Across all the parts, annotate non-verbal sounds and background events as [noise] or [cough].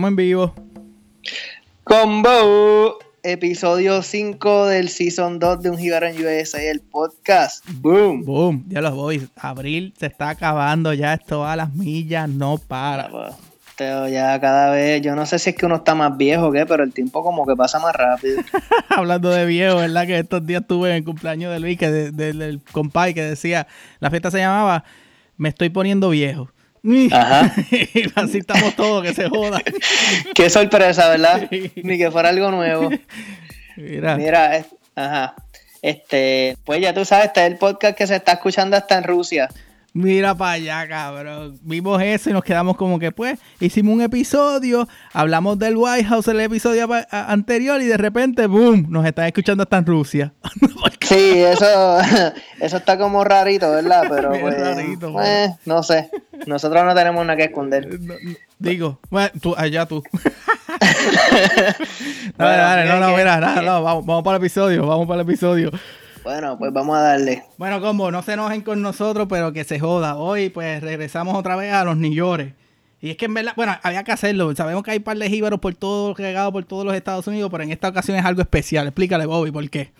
Estamos en vivo. Combo, episodio 5 del Season 2 de Un Jíbaro en USA, el podcast. Boom. Boom. Ya los boys. Abril se está acabando ya. Esto a las millas, no para. Pero ya cada vez, yo no sé si es que uno está más viejo o qué, pero el tiempo como que pasa más rápido. [laughs] Hablando de viejo, ¿verdad? Que estos días tuve en el cumpleaños de Luis, que del compay, que decía, la fiesta se llamaba Me estoy poniendo viejo. Ajá. [laughs] Así estamos todos, que se joda. [laughs] Qué sorpresa, ¿verdad? Ni que fuera algo nuevo. Mira. Mira, ajá. Este, pues ya tú sabes, este es el podcast que se está escuchando hasta en Rusia. Mira para allá, cabrón. Vimos eso y nos quedamos como que, pues, hicimos un episodio, hablamos del White House en el episodio anterior y de repente, boom, nos están escuchando hasta en Rusia. [laughs] sí, eso, [laughs] eso está como rarito, ¿verdad? Pero, [laughs] pues, rarito, pues, no sé. Nosotros no tenemos nada que esconder. digo, bueno, tú, allá tú. dale, dale, no, no, mira, nada, no, vamos, vamos para el episodio, vamos para el episodio. Bueno, pues vamos a darle. Bueno, como no se enojen con nosotros, pero que se joda. Hoy, pues regresamos otra vez a los Nillores. Y es que en verdad, bueno, había que hacerlo. Sabemos que hay par de jíbaros por todo, regado por todos los Estados Unidos, pero en esta ocasión es algo especial. Explícale, Bobby, ¿por qué?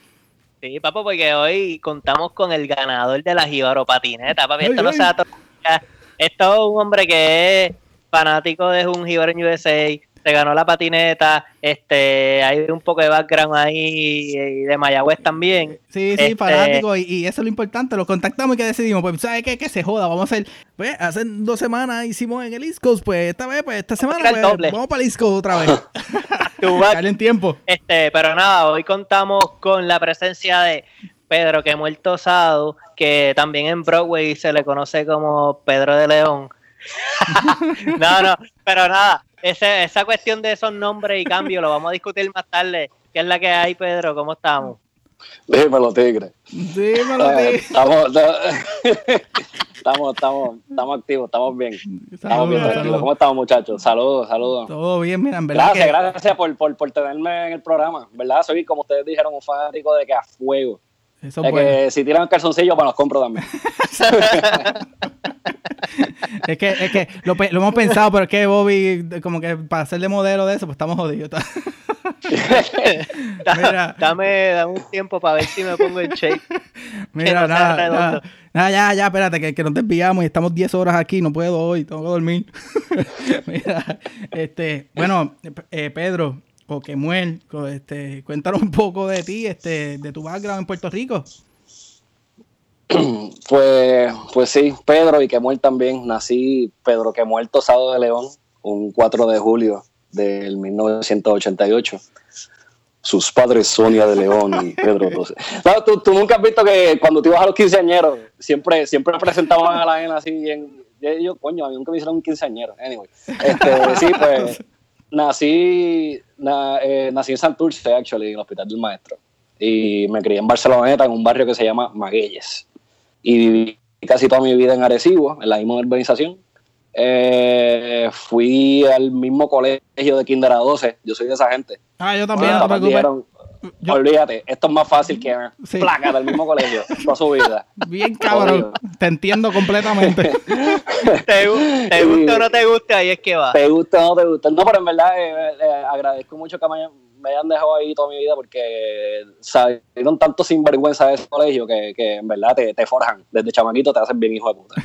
Sí, papo, porque hoy contamos con el ganador de la jíbaro patineta, papi. Esto no se Esto es un hombre que es fanático de un jíbaro en USA se ganó la patineta, este, hay un poco de background ahí y de Mayagüez también. Sí, sí, este, fanático, y, eso es lo importante, lo contactamos y que decidimos, pues, ¿sabes qué? Que se joda, vamos a hacer, pues, hace dos semanas hicimos en el East Coast, pues, esta vez, pues, esta semana, pues, vamos para el East Coast otra vez. [laughs] En tiempo. Este, pero nada, hoy contamos con la presencia de Pedro que muerto osado, que también en Broadway se le conoce como Pedro de León. [laughs] no, no, pero nada, esa, esa cuestión de esos nombres y cambios lo vamos a discutir más tarde. ¿Qué es la que hay, Pedro? ¿Cómo estamos? Dímelo, tigre. Dímelo, tigre. Estamos, [laughs] estamos, estamos, estamos activos, estamos bien. Estamos bien tranquilos. ¿Cómo estamos, muchachos? Saludos, saludos. Todo bien, mira, verdad. Gracias, gracias por, por, por, tenerme en el programa. ¿Verdad? Soy, como ustedes dijeron, un fanático de que a fuego. Eso es que si tiran calzoncillo, pues los compro también. [laughs] [laughs] es que, es que lo, lo, hemos pensado, pero es que Bobby, como que para ser de modelo de eso, pues estamos jodidos. [laughs] Mira. Dame, dame, un tiempo para ver si me pongo en shape. Mira, nada, nada, ya, ya, espérate, que, que nos desviamos y estamos 10 horas aquí, no puedo hoy, tengo que dormir. [laughs] Mira, este, bueno, eh, Pedro, o Kemuel, este, cuéntanos un poco de ti, este, de tu background en Puerto Rico. [clears throat] Pues, pues sí, Pedro y Kemuel también. Nací Pedro Kemuel Tosado de León, un 4 de julio del 1988. Sus padres Sonia de León y Pedro. [laughs] No, tú, nunca has visto que cuando te ibas a los quinceañeros, siempre, siempre presentaban a la gente así. Yo, coño, a mí nunca me hicieron un quinceañero. Anyway. Este, sí, pues nací, eh, nací en Santurce, actually, en el Hospital del Maestro. Y me crié en Barceloneta, en un barrio que se llama Magueyes. Y viví casi toda mi vida en Arecibo, en la misma urbanización. Eh, fui al mismo colegio de Kinder a 12. Yo soy de esa gente. Ah, yo también, no te Olvídate, esto es más fácil que placa del mismo colegio toda su vida. Bien cabrón, te entiendo completamente. [laughs] te, gusta o no te gusta, ahí es que va. Te gusta o no te gusta. No, pero en verdad eh, eh, agradezco mucho que me, hayan dejado ahí toda mi vida porque salieron tanto sinvergüenza de ese colegio que, que en verdad te, te, forjan. Desde chamaquito te hacen bien hijo de puta. [laughs]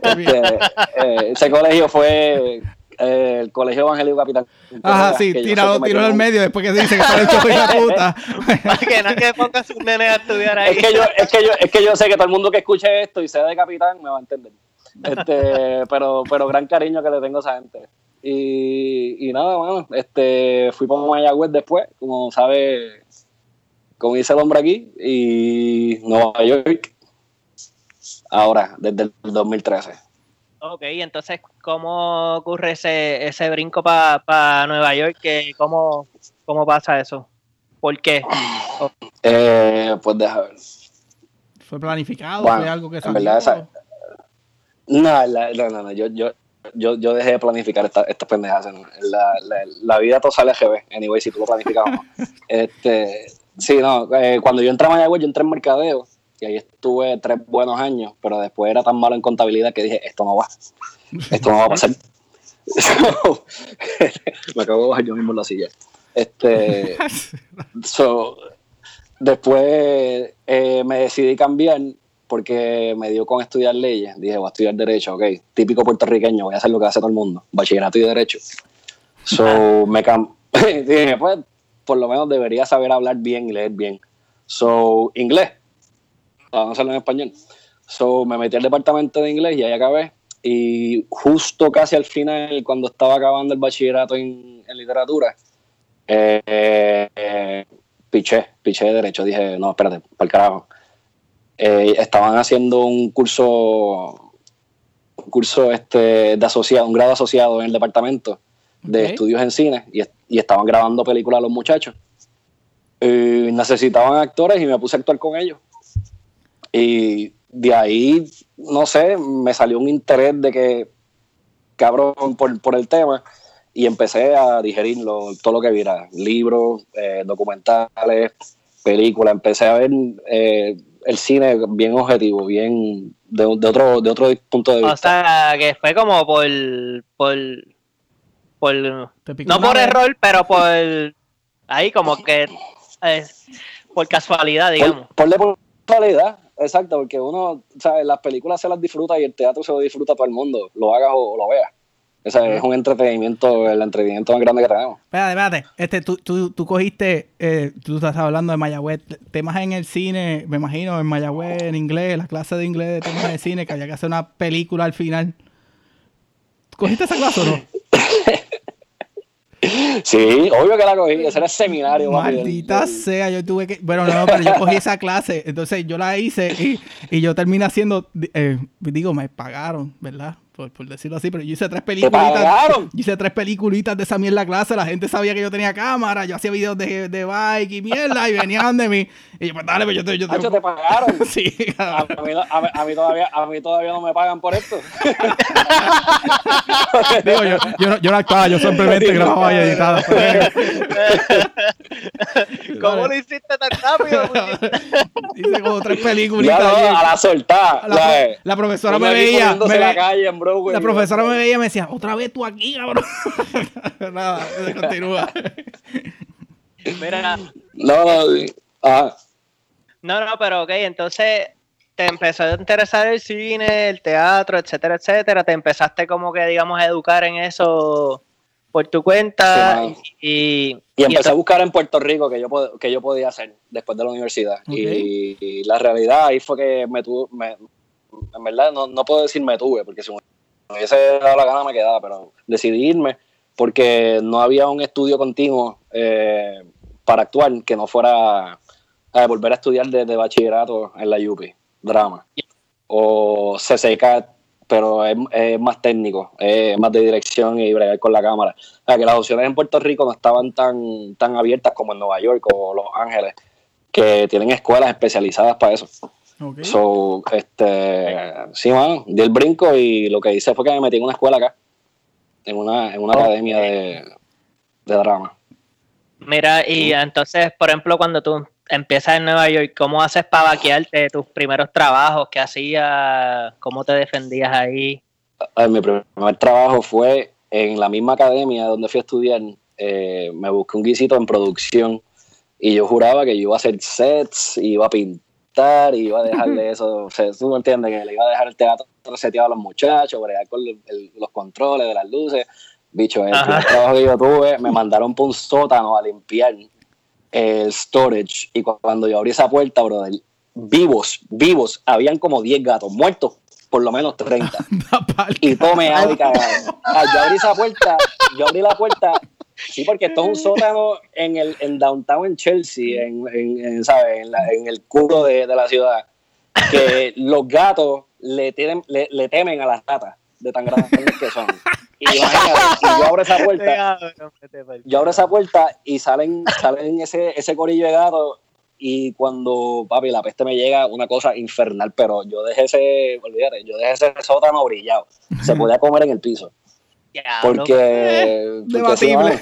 Este, eh, ese colegio fue eh, el Colegio Evangélico Capitán. Ajá, sí, tirado, tiró al medio después que dice que está [laughs] hecho de puta. Para que no que ponga sus nenes a estudiar ahí. Es que, yo, es, que yo, es que yo sé que todo el mundo que escuche esto y sea de Capitán me va a entender. Este, [laughs] pero, pero gran cariño que le tengo a esa gente. Y, y nada, bueno, este, fui para Mayagüez después, como sabe, como dice el hombre aquí, y Nueva York, ahora, desde el 2013. Ok, entonces, ¿cómo ocurre ese, ese brinco para Nueva York? ¿Cómo, ¿Cómo pasa eso? ¿Por qué? Eh, pues deja ver. ¿Fue planificado? ¿Fue algo que salió? En verdad, esa, no, no, no, yo, yo, yo, yo dejé de planificar estas pendejas. La, la, vida todo sale GB, anyway, si tú lo planificas o no. [laughs] Este, sí, no, eh, cuando yo entré a Mayagüez, yo entré en mercadeo y ahí estuve tres buenos años, pero después era tan malo en contabilidad que dije, esto no va, esto no va a pasar. [laughs] me acabo de bajar yo mismo en la silla. Este, [laughs] so, después eh, me decidí cambiar porque me dio con estudiar leyes. Dije, voy a estudiar Derecho, ok. Típico puertorriqueño, voy a hacer lo que hace todo el mundo. Bachillerato y Derecho. So, me [laughs] Dije, pues, por lo menos debería saber hablar bien y leer bien. So, inglés. Vamos a hacerlo en español. So, me metí al departamento de inglés y ahí acabé. Y justo casi al final, cuando estaba acabando el bachillerato en, literatura, eh, eh, piché, piché de derecho. Dije, no, espérate, para el carajo eh, estaban haciendo un curso, un curso este, de asociado, un grado asociado en el departamento de estudios en cine y, estaban grabando películas los muchachos. Y necesitaban actores y me puse a actuar con ellos. Y de ahí, no sé, me salió un interés de que, cabrón, por, por el tema y empecé a digerirlo, todo lo que viera, libros, eh, documentales, películas, empecé a ver eh, el cine bien objetivo, bien de, otro, de otro punto de vista. O sea, que fue como por, por, por no por error, pero [laughs] por ahí como que eh, por casualidad, digamos. Por, por, casualidad, exacto, porque uno, ¿sabes? Las películas se las disfruta y el teatro se lo disfruta todo el mundo, lo hagas o, lo veas. O es un entretenimiento, el entretenimiento más grande que tenemos. Espérate, espérate. Este, tú, tú, tú cogiste, eh, tú estás hablando de Mayagüez, temas en el cine, me imagino, en Mayagüez, en inglés, la clase de inglés de temas de cine, que había que hacer una película al final. ¿Cogiste esa clase o no? [laughs] Sí, obvio que la cogí, ese era el seminario. Maldita sea, yo tuve que... Bueno, no, pero yo cogí esa clase, entonces yo la hice y, y yo terminé haciendo, eh, digo, me pagaron, ¿verdad? Por, decirlo así, pero yo hice tres películas. [laughs] hice tres peliculitas de esa mierda clase. La gente sabía que yo tenía cámara. Yo hacía videos de, de bike y mierda y venían de mí. Y yo, pues dale, pues yo te. Yo te... te pagaron. [laughs] sí, a, mí, a, mí, todavía, a mí todavía no me pagan por esto. [laughs] Digo, yo, yo, no, yo no actuaba, yo simplemente grababa y editaba. ¿Cómo lo hiciste tan rápido? hice como tres películas. a la soltada. La, la, profesora me veía. Me, la calle la profesora me veía y me decía, otra vez tú aquí, cabrón. [laughs] Nada, continúa. Mira. No, no, ah. No, no, pero ok, entonces te empezó a interesar el cine, el teatro, etcétera, etcétera. Te empezaste como que, digamos, a educar en eso por tu cuenta y, y, empecé a buscar en Puerto Rico que yo, que yo podía hacer después de la universidad. Y, la realidad ahí fue que me, tuvo, me, en verdad no, no puedo decir me tuve, porque si me hubiese dado la gana me quedaba, pero decidí irme porque no había un estudio continuo eh, para actuar que no fuera a volver a estudiar desde bachillerato en la UPI, drama. O CCK, pero es, más técnico, es más de dirección y bregar con la cámara. O sea, que las opciones en Puerto Rico no estaban tan, tan abiertas como en Nueva York o Los Ángeles, que tienen escuelas especializadas para eso. So, este, sí, mano, di el brinco y lo que hice fue que me metí en una escuela acá, en una, en una academia de, drama. Mira, y entonces, por ejemplo, cuando tú empiezas en Nueva York, ¿cómo haces para vaquearte tus primeros trabajos? ¿Qué hacías? ¿Cómo te defendías ahí? mi primer trabajo fue en la misma academia donde fui a estudiar. Eh, me busqué un guisito en producción y yo juraba que yo iba a hacer sets, iba a pintar y iba a dejarle eso, o sea, tú me entiendes, que le iba a dejar el teatro seteado a los muchachos, bregar con los controles de las luces. Bicho, el trabajo que yo tuve, me mandaron por un sótano a limpiar el storage y cuando yo abrí esa puerta, brother, vivos, vivos, habían como 10 gatos muertos, por lo menos 30. [laughs] y tome agua y cagado. Yo abrí esa puerta, yo abrí la puerta Sí, porque esto es un sótano en el en downtown en Chelsea, en, en, en, en el culo de, de, la ciudad, que los gatos le, tienen, le, le, temen a las ratas de tan grandes que son. Y, y, yo abro esa puerta, yo abro esa puerta y salen, salen ese, ese corillo de gatos y cuando, papi, la peste me llega, una cosa infernal, pero yo dejé ese, olvídate, yo dejé ese sótano brillado. Se podía comer en el piso. Porque. Eh, debatible.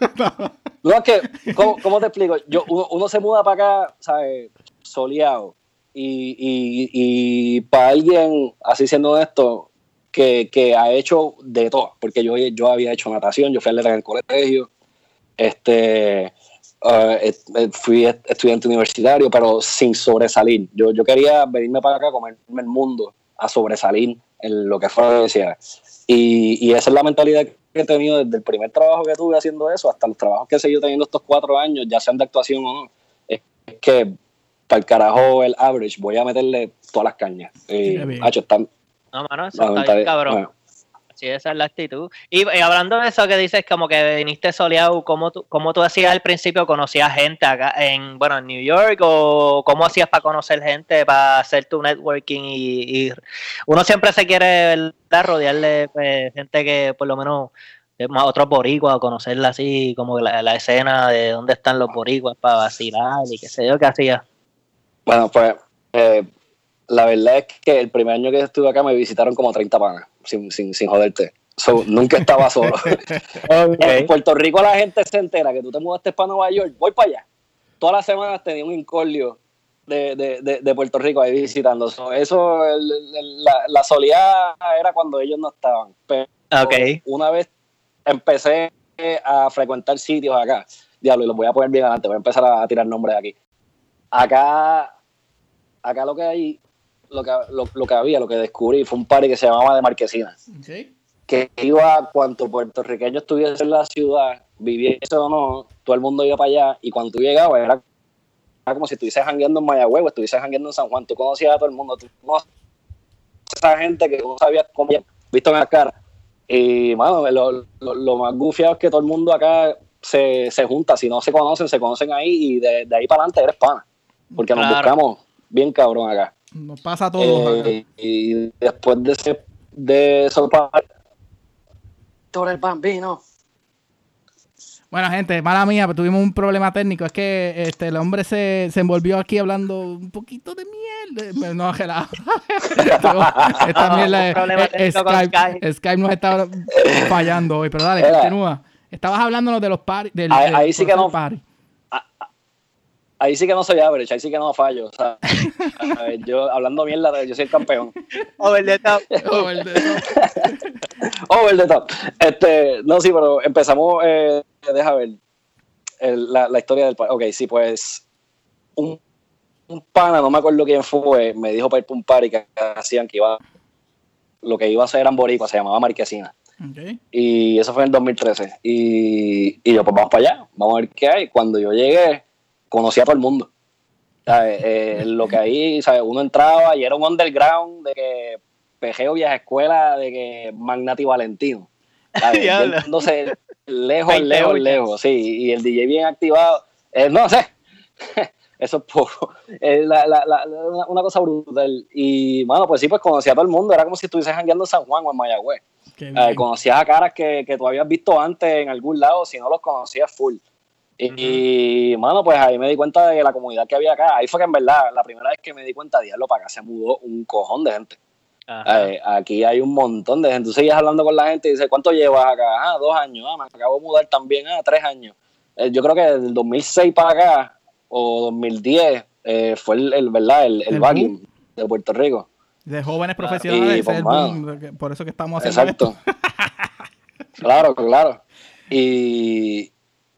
[laughs] no, es que, ¿cómo, te explico? Yo, uno, se muda para acá, ¿sabes? Soleado. Y, y, y para alguien, así siendo esto, que, que, ha hecho de todo, porque yo, yo había hecho natación, yo fui atleta en el colegio, este, uh, fui estudiante universitario, pero sin sobresalir. Yo, yo quería venirme para acá, comerme el mundo, a sobresalir en lo que fue la universidad. Y, y esa es la mentalidad que he tenido desde el primer trabajo que tuve haciendo eso hasta los trabajos que he seguido teniendo estos cuatro años, ya sean de actuación o no. Es que para el carajo el average voy a meterle todas las cañas. Y, están, no, mano, eso está bien, cabrón. Sí, esa es la actitud. Y, hablando de eso que dices, como que viniste soleado, ¿cómo tú, cómo tú hacías al principio? ¿Conocías gente acá en, bueno, en New York? ¿O cómo hacías para conocer gente, para hacer tu networking? Y, uno siempre se quiere rodear de pues, gente que por lo menos más otros boricuas, conocerla así, como la, la, escena de dónde están los boricuas para vacilar y qué sé yo, ¿qué hacías? Bueno, pues eh, la verdad es que el primer año que estuve acá me visitaron como 30 panas, sin, sin, sin joderte. nunca estaba solo. [laughs] En Puerto Rico la gente se entera que tú te mudaste para Nueva York, voy para allá. Todas las semanas tenía un incordio de, de, de, Puerto Rico ahí visitando. eso, la, la soledad era cuando ellos no estaban. Pero una vez empecé a frecuentar sitios acá, diablo, y los voy a poner bien adelante, voy a empezar a tirar nombres aquí. Acá, acá lo que hay lo que, lo, que había, lo que descubrí, fue un party que se llamaba de Marquesina. Que iba cuanto puertorriqueño estuviese en la ciudad, viviese o no, todo el mundo iba para allá y cuando tú llegabas era, como si estuvieses jangueando en Mayagüez o estuvieses jangueando en San Juan. Tú conocías a todo el mundo, tú conocías a esa gente que no sabías cómo, visto en la cara. Y, mano, lo, lo, más gufiado es que todo el mundo acá se, se, junta. Si no se conocen, se conocen ahí y de, ahí para adelante eres pana. Porque nos buscamos bien cabrón acá. Nos pasa todo. Eh, y después de ese de eso el bambino. Bueno, gente, mala mía, pero tuvimos un problema técnico. Es que este, el hombre se, se envolvió aquí hablando un poquito de miel. No, gelado. [laughs] Esta mierda es, Skype, Skype, nos está fallando hoy. Pero dale, continúa. Estabas hablándonos de los paris. Del, ahí, ahí sí que no. Party ahí sí que no soy average, ahí sí que no fallo. O sea, a ver, yo hablando mierda, yo soy el campeón. Over the top. Over the top. [laughs] Over the top. Este, no, sí, pero empezamos, eh, deja ver, la, la, historia del... Ok, sí, pues un, un, pana, no me acuerdo quién fue, me dijo para ir para un party que hacían que iba... Lo que iba a hacer eran boricua, se llamaba Marquesina. Okay. Y eso fue en el 2013. Y, y yo, pues vamos para allá, vamos a ver qué hay. Cuando yo llegué conocía a todo el mundo. Eh, lo que ahí, ¿sabes? uno entraba y era un underground de que pejeo viaja a escuela, de que Magnati Valentino. Entonces, [laughs] lejos, lejos, lejos, sí, y el DJ bien activado, eh, no sé, [laughs] eso es poco, una cosa brutal. Y bueno, pues sí, pues conocía a todo el mundo, era como si estuviese jangueando en San Juan o en Mayagüez. Eh, conocías a caras que, que tú habías visto antes en algún lado, si no los conocías full. Y, mano, pues ahí me di cuenta de la comunidad que había acá. Ahí fue que en verdad, la primera vez que me di cuenta, diablo, para acá se mudó un cojón de gente. Eh, aquí hay un montón de gente. Tú sigues hablando con la gente y dices, ¿cuánto llevas acá? Ah, dos años. Ah, me acabo de mudar también. Ah, tres años. Eh, yo creo que desde el 2006 para acá, o 2010, eh, fue el, ¿verdad? El, el, de Puerto Rico. De jóvenes profesionales. Pues, por eso que estamos haciendo Exacto. [laughs] claro, claro. Y,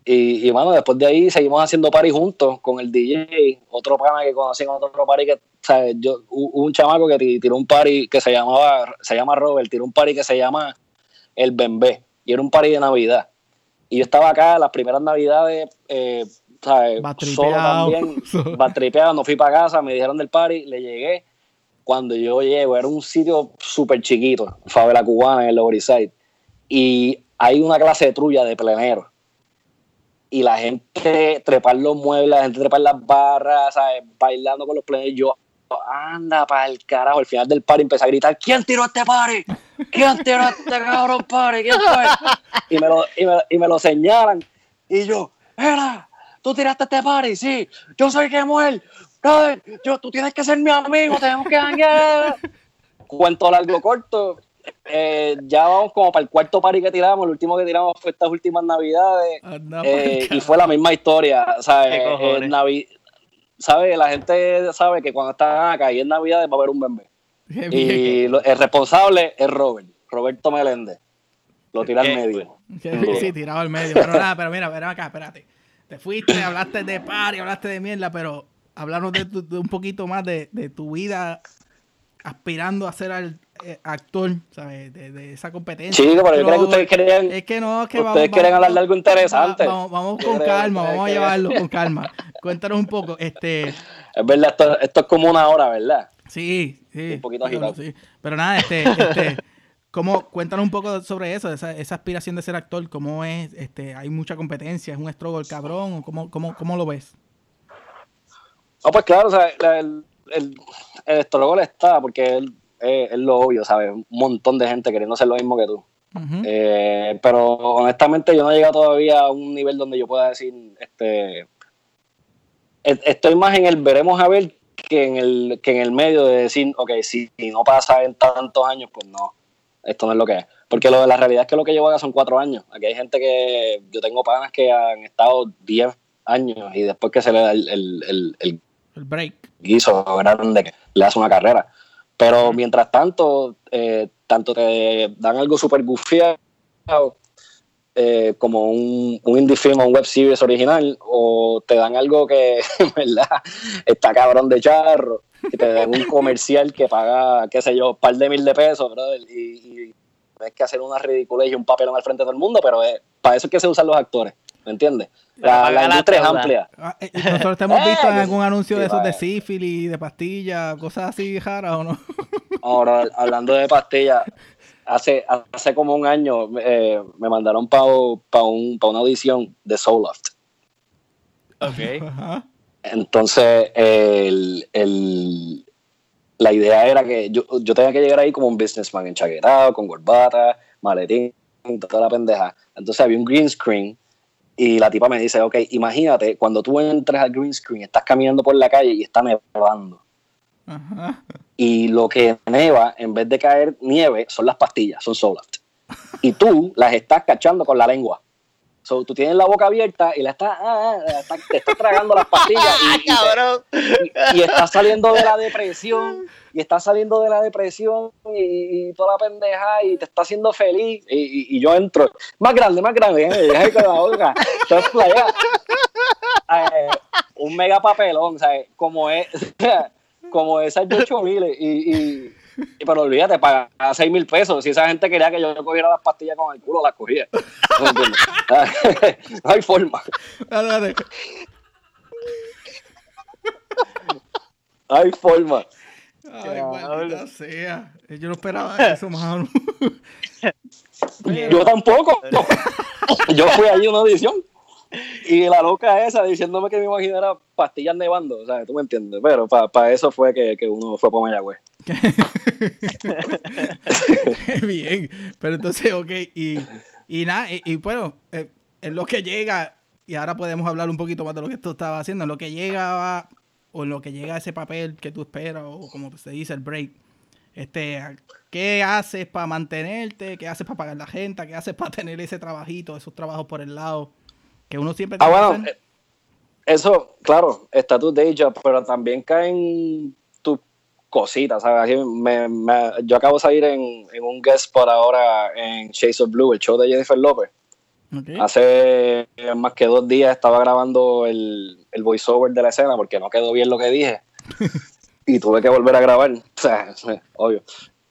y, y bueno, después de ahí seguimos haciendo party juntos con el DJ, otro pana que conocí otro party que, ¿sabes? Yo, un chamaco que tiró un party que se llamaba, se llama Robert, tiró un party que se llama El Bembé, y era un party de Navidad. Y yo estaba acá las primeras Navidades, eh, ¿sabes? Solo también, [laughs] batripeado, no fui para casa, me dijeron del party, le llegué. Cuando yo llego, era un sitio súper chiquito, favela cubana en el Lower Side, y hay una clase de trulla de plenero y la gente trepar los muebles, la gente trepar las barras, bailando con los players. Yo, anda para el carajo. Al final del party empecé a gritar: ¿Quién tiró este party? ¿Quién tiró este cabrón party? ¿Quién fue? Y me lo, y me, y me lo señalan. Y yo, era, tú tiraste este party, sí. Yo soy Kemuel. Brother, yo, tú tienes que ser mi amigo, tenemos que janguear. Cuento largo corto. Eh, ya vamos como para el cuarto party que tiramos. El último que tiramos fue estas últimas navidades. Eh, y fue la misma historia. ¿sabes? Eh, ¿sabe? La gente sabe que cuando están acá y es Navidad va a haber un bebé. Y el responsable es Robert, Roberto Meléndez. Lo tira al medio. Sí, tirado al medio. Pero nada, pero mira, ven acá, espérate. Te fuiste, hablaste de party, hablaste de mierda, pero hablarnos de, un poquito más de, de, tu vida aspirando a ser al, actor, ¿sabes? De, esa competencia. Sí, pero yo creo que ustedes querían. Es que no, es que ustedes quieren hablar de algo interesante. Vamos, con calma, vamos a llevarlo con [laughs] calma. Cuéntanos un poco. este Es verdad, esto, esto es como una hora, ¿verdad? Sí, sí. Un poquito agitado. Sí. Pero nada, este, este ¿cómo, cuéntanos un poco sobre eso, esa, esa aspiración de ser actor, cómo es, este, hay mucha competencia, es un struggle cabrón, cómo, cómo, cómo lo ves? No, pues claro, o sea, el, el, el struggle está, porque él es, lo obvio, ¿sabes? Un montón de gente queriendo hacer lo mismo que tú. Eh, pero honestamente yo no he llegado todavía a un nivel donde yo pueda decir, este, estoy más en el veremos a ver que en el, que en el medio de decir, ok, si, no pasa en tantos años, pues no, esto no es lo que es. Porque lo de la realidad es que lo que llevo acá son cuatro años. Aquí hay gente que, yo tengo panas que han estado diez años y después que se le da el, el, el, el break. guiso grande que le hace una carrera. Pero mientras tanto, eh, tanto te dan algo súper gufiado eh, como un, un, indie film o un web series original, o te dan algo que, [laughs] ¿verdad? Está cabrón de charro, y te dan un [laughs] comercial que paga, qué sé yo, un par de mil de pesos, brother, y, y que hacer una ridícula y un papelón al frente de todo el mundo, pero para eso es que se usan los actores, ¿me entiendes? La, industria es amplia. Ah, eh, nosotros te hemos [laughs] visto en algún anuncio de esos de sífilis, de pastillas, cosas así raras o no. [laughs] Ahora, hablando de pastillas, hace, hace como un año eh, me mandaron para pa un, pa una audición de Soulloft. Ok. [laughs] Entonces, el, el, la idea era que yo, yo tenía que llegar ahí como un businessman enchaquetado, con corbata, maletín, toda la pendeja. Entonces había un green screen y la tipa me dice, ok, imagínate cuando tú entres al green screen, estás caminando por la calle y está nevando. Y lo que neva, en vez de caer nieve, son las pastillas, son Solaft. Y tú las estás cachando con la lengua. So, tú tienes la boca abierta y la estás, ah, ah, te estás tragando las pastillas y, [laughs] y, estás saliendo de la depresión y estás saliendo de la depresión y, toda la pendeja y te está haciendo feliz y, yo entro más grande, más grande, ¿eh? con la boca, eh, un mega papelón, ¿sabes? Como es, [laughs] como esas de 8 mil [laughs] y pero olvídate, paga 6 mil pesos. Si esa gente quería que yo cogiera las pastillas con el culo, las cogía. [laughs] No, hay forma. Dale, hay forma. Ay, maldita sea. Yo no esperaba eso, mano. Yo tampoco. [laughs] Yo fui allí a una audición. Y la loca esa diciéndome que me imaginara pastillas nevando, o sea, tú me entiendes. Pero para eso fue que, que uno fue para Mayagüez. [laughs] Bien, pero entonces, ok, y, y nada, y, bueno, eh, en lo que llega, y ahora podemos hablar un poquito más de lo que tú estabas haciendo, en lo que llega, o en lo que llega ese papel que tú esperas, o como se dice, el break, este, ¿qué haces para mantenerte? ¿Qué haces para pagar la gente? ¿Qué haces para tener ese trabajito, esos trabajos por el lado? Que uno siempre... Ah, bueno, eh, eso, claro, está tu day job, pero también caen cositas, ¿sabes? yo acabo de salir en, un guest por ahora en Chase of Blue, el show de Jennifer Lopez. Hace más que dos días estaba grabando el, el voiceover de la escena porque no quedó bien lo que dije. [laughs] y tuve que volver a grabar. [laughs] O sea, obvio.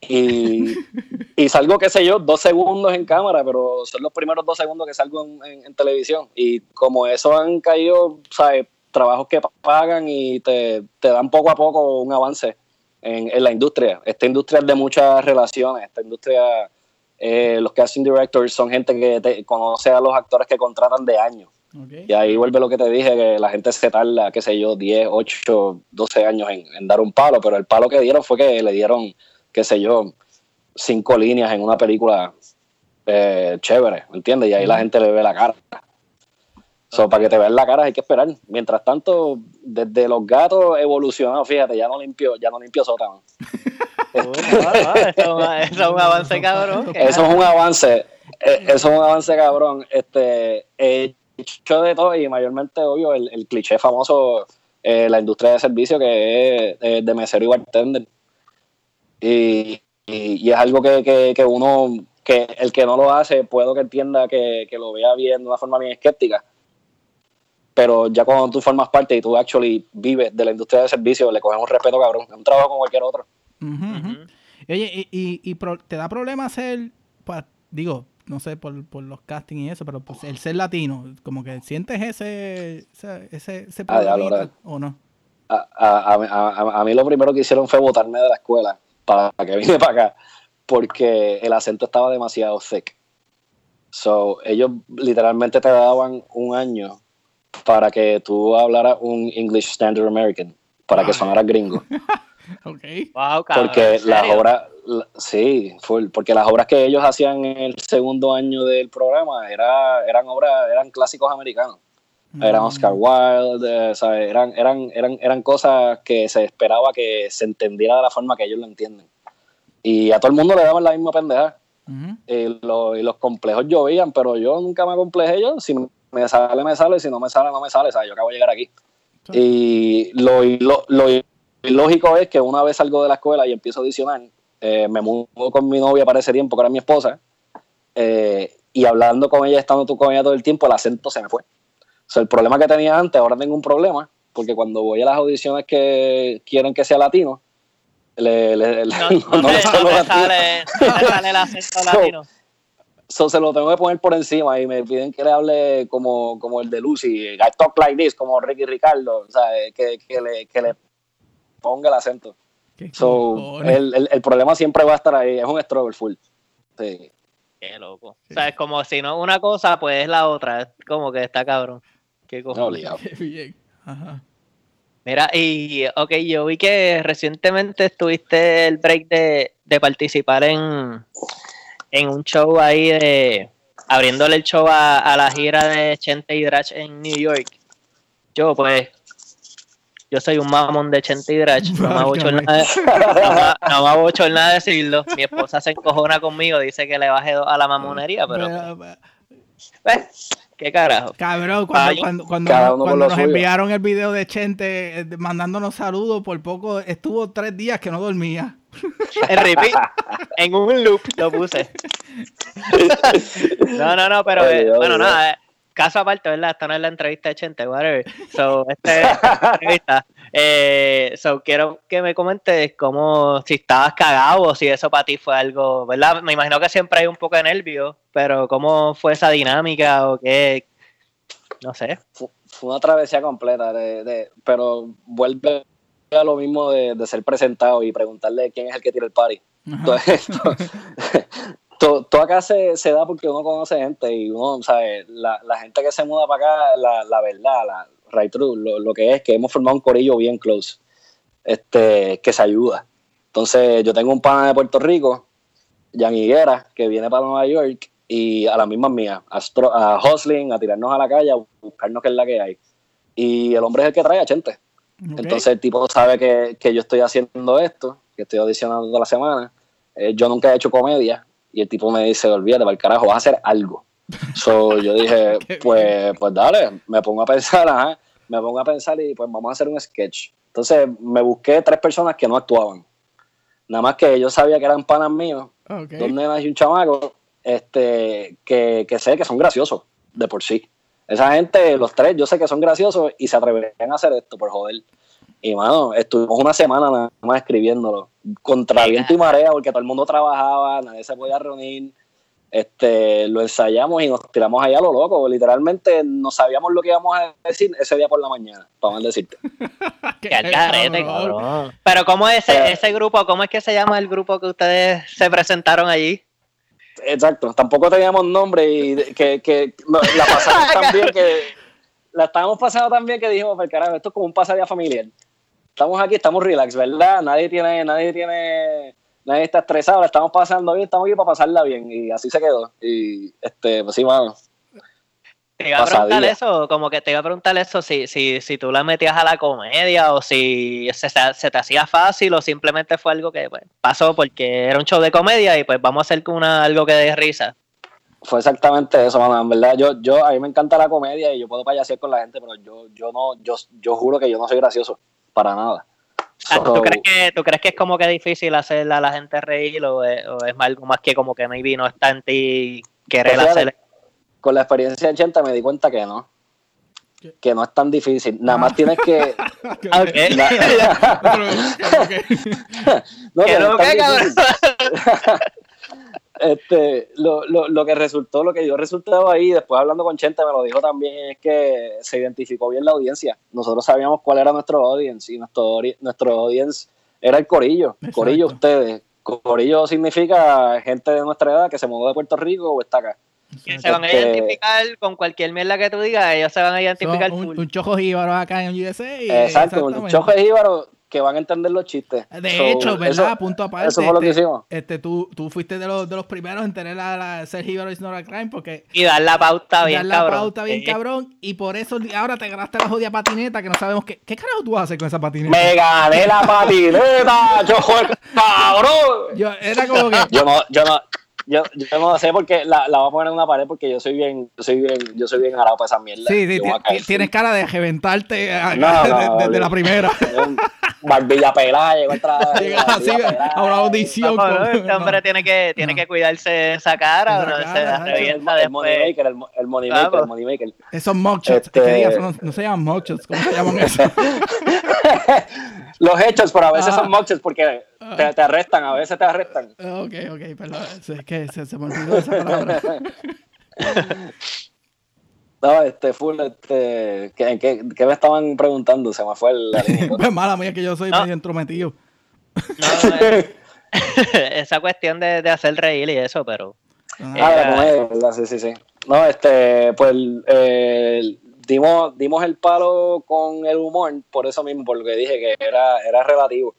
Y, [laughs] y, salgo, qué sé yo, dos segundos en cámara, pero son los primeros dos segundos que salgo en, televisión. Y como eso han caído, ¿sabes? Trabajos que pagan y te, te dan poco a poco un avance en, la industria. Esta industria es de muchas relaciones. Esta industria, eh, los casting directors son gente que conoce a los actores que contratan de años. Y ahí vuelve lo que te dije, que la gente se tarda, qué sé yo, 10, 8, 12 años en, dar un palo, pero el palo que dieron fue que le dieron, qué sé yo, cinco líneas en una película eh, chévere, ¿me entiendes? Y ahí la gente le ve la cara para que te vean la cara hay que esperar. Mientras tanto, desde los gatos evolucionados, fíjate, ya no limpio, ya no limpio sótano. [laughs] eso, es un avance cabrón. Eso es un avance. Eh, eso es un avance cabrón. Este, he hecho de todo y mayormente, obvio, el, el cliché famoso, eh, la industria de servicio que es de mesero y bartender. Y, y, es algo que, que, que, uno, que el que no lo hace, puedo que entienda que, que lo vea bien de una forma bien escéptica pero ya cuando tú formas parte y tú actually vives de la industria de servicios, le coges un respeto cabrón. Es un trabajo como cualquier otro. Oye, y, y, te da problema ser, pues, digo, no sé por, los castings y eso, pero pues, el ser latino, como que sientes ese, ese, ese, ah, o no? A, a, a, a, mí lo primero que hicieron fue botarme de la escuela para que vine para acá, porque el acento estaba demasiado thick. So, ellos literalmente te daban un año para que tú hablaras un English Standard American, para que sonara gringo. [laughs] okay. Wow, porque las obras, sí, porque las obras que ellos hacían en el segundo año del programa era, eran obras, eran clásicos americanos. Eran mm. Oscar Wilde, eh, Eran, eran, eran, eran cosas que se esperaba que se entendiera de la forma que ellos lo entienden. Y a todo el mundo le daban la misma pendeja. y, los complejos llovían, pero yo nunca me complejé yo. Si me sale, me sale, si no me sale, no me sale, ¿sabes? Yo acabo de llegar aquí. Y lo, lo, lo, lógico es que una vez salgo de la escuela y empiezo a audicionar, eh, me mudo con mi novia para ese tiempo, que era mi esposa, eh, y hablando con ella, estando tú con ella todo el tiempo, el acento se me fue. O sea, el problema que tenía antes, ahora tengo un problema, porque cuando voy a las audiciones que quieren que sea latino, le, le, [laughs] no, no, no, sale, sale el acento [laughs] latino se lo tengo que poner por encima y me piden que le hable como, como el de Lucy, I talk like this, como Ricky Ricardo, o sea, que, que, le, que le ponga el acento. So, el, el, el, problema siempre va a estar ahí, es un full. Sí. Qué loco. O sea, es como si no una cosa, pues es la otra. Es como que está cabrón. Qué cosa. Qué [laughs] bien. Ajá. Mira, y ok, yo vi que recientemente estuviste el break de, de participar en, en un show ahí de abriéndole el show a, la gira de Chente y Drach en New York. Yo pues yo soy un mamón de Chente y Drach, no me hago no, nada de decirlo. Mi esposa se encojona conmigo, dice que le baje a la mamonería, pero... Pues, ¿Qué carajo? Cabrón, cuando, cuando, nos enviaron el video de Chente eh, mandándonos saludos, por poco estuvo tres días que no dormía. [laughs] En repeat, en un loop lo puse. [laughs] No, no, no, pero eh, bueno, nada, eh, caso aparte, ¿verdad? Esta no es la entrevista de Chente, whatever. So, esta es la entrevista. [laughs] Eh, so, quiero que me comentes cómo, si estabas cagado o si eso para ti fue algo, ¿verdad? Me imagino que siempre hay un poco de nervio, pero cómo fue esa dinámica o qué, no sé. Fue, una travesía completa, de, pero vuelve a lo mismo de, ser presentado y preguntarle quién es el que tira el party. [laughs] todo, acá se, se, da porque uno conoce gente y uno, sabe, la, la gente que se muda para acá, la, la verdad, la, right true, lo, que es que hemos formado un corillo bien close, este, que se ayuda. Entonces, yo tengo un pana de Puerto Rico, Jan Higuera, que viene para Nueva York y a la misma mía, a, a hustling, a tirarnos a la calle, a buscarnos qué es la que hay. Y el hombre es el que trae a gente. Entonces, el tipo sabe que, que, yo estoy haciendo esto, que estoy audicionando toda la semana. Eh, yo nunca he hecho comedia y el tipo me dice, olvídate, para el carajo, vas a hacer algo. So, yo [laughs] dije, pues, pues dale, me pongo a pensar, ajá, me pongo a pensar y pues vamos a hacer un sketch. Entonces me busqué tres personas que no actuaban. Nada más que yo sabía que eran panas míos, dos nenas y un chamaco, este, que, que sé que son graciosos de por sí. Esa gente, los tres, yo sé que son graciosos y se atreverían a hacer esto por joder. Y mano, estuvimos una semana nada más escribiéndolo, contra viento y marea, porque todo el mundo trabajaba, nadie se podía reunir este, lo ensayamos y nos tiramos allá a lo loco. Literalmente no sabíamos lo que íbamos a decir ese día por la mañana, vamos a decirte. [laughs] Qué carete, cabrón. Pero ¿cómo es ese, eh. ese grupo? ¿Cómo es que se llama el grupo que ustedes se presentaron allí? Exacto, tampoco teníamos nombre y que, que la pasamos [laughs] tan bien que la estábamos pasando tan bien que dijimos, pues carajo, esto es como un pasadía familiar. Estamos aquí, estamos relax, ¿verdad? Nadie tiene, nadie tiene nadie está estresado, la estamos pasando bien, estamos aquí para pasarla bien. Y así se quedó. Y este, pues sí, mano. Te iba a preguntar eso, como que te iba a preguntar eso, si, si, si tú la metías a la comedia o si se, se, te hacía fácil o simplemente fue algo que pues, pasó porque era un show de comedia y pues vamos a hacer una, algo que dé risa. Fue exactamente eso, mamá. En verdad, yo, yo, a mí me encanta la comedia y yo puedo payasear con la gente, pero yo, yo no, yo, yo juro que yo no soy gracioso, para nada. Ah, ¿Tú, crees que, ¿Tú crees que es como que difícil hacer a la gente reír o es, o es algo más que como que maybe no está en ti querer hacer con la experiencia de 80 me di cuenta que no. Que no es tan difícil. Nada más tienes que. no, no, [laughs] este, lo, lo, lo, que resultó, lo que dio resultado ahí, después hablando con Chente me lo dijo también, es que se identificó bien la audiencia. Nosotros sabíamos cuál era nuestro audience y nuestro, nuestro audience era el corillo. Corillo ustedes. Corillo significa gente de nuestra edad que se mudó de Puerto Rico o está acá. Que se van a identificar con cualquier mierda que tú digas, ellos se van a identificar un, full. Un chojo jíbaro acá en USA. Exacto, un chojo jíbaro que van a entender los chistes. De hecho, ¿verdad? Punto aparte. Eso fue lo que este, hicimos. Este, tú, tú fuiste de los, de los primeros en tener la, la ser jíbaro is not a crime porque... Y dar la pauta bien dar la pauta bien cabrón. Y por eso ahora te ganaste la jodida patineta que no sabemos qué... ¿Qué carajo tú vas a hacer con esa patineta? ¡Me gané la [laughs] patineta! ¡Yo cabrón! Yo, era como que... Yo no, yo no... Yo, yo no sé porque la, la voy a poner en una pared porque yo soy bien, yo soy bien, yo soy bien arado para esa mierda. Sí, sí, tienes cara de reventarte desde [laughs] la primera. [laughs] Barbilla pelada, llegó a Llegas así a una audición. este hombre tiene que, tiene que cuidarse esa cara, o no se revienta el money maker, el, el money maker, el money maker. Esos mugshots, este... no, no, se llaman mugshots, ¿cómo se llaman [laughs] eso? Los hechos, pero a veces son mugshots porque te, te, arrestan, a veces te arrestan. Ok, ok, perdón. Es que se, se me olvidó esa palabra. [laughs] No, este, full, este, ¿qué, qué, qué me estaban preguntando? Se me fue el... pues mala mía que yo soy medio entrometido. No, [laughs] [laughs] esa cuestión de, de, hacer reír y eso, pero... Ah, la comedia, ¿verdad? Sí, sí, sí. No, este, pues, eh, dimos, dimos el palo con el humor, por eso mismo, por lo que dije que era, era relativo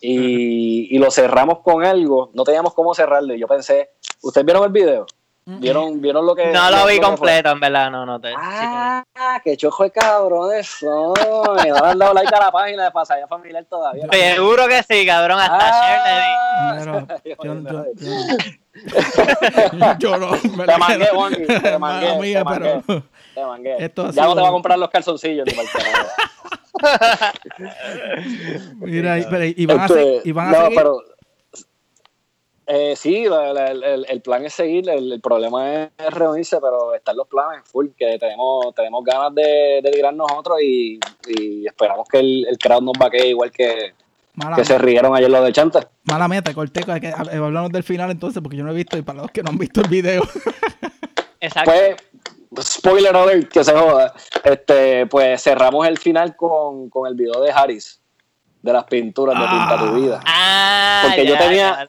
y, y, lo cerramos con algo. No teníamos cómo cerrarlo. Y yo pensé, ¿ustedes vieron el video? ¿Vieron, ¿Vieron lo que.? No lo vi completo, en verdad, no, no te. Ah, qué chojo de cabrón eso. Me no han dado like a la página de Pasaya Familiar todavía. Seguro que sí, cabrón, hasta ah, share le Yo, yo, [laughs] no. te mangué, Juan. Te mangué. te mangué. Te mangué. ya no te va a comprar los calzoncillos ni para Mira, y, van a, este, y van a no, seguir. Pero, eh, sí, el, el, plan es seguir, el, problema es reunirse, pero están los planes full, que tenemos, tenemos ganas de, de tirar nosotros y, y, esperamos que el, el crowd nos vaquee igual que, que se rieron ayer los de Chanta. Mala meta, corté, hay que hablarnos del final entonces, porque yo no he visto, y para los que no han visto el video. [laughs] Exacto. Pues, spoiler alert, que se joda. Este, pues cerramos el final con, con el video de Harris de las pinturas de Pinta tu ah. Vida. Ah, Porque yo tenía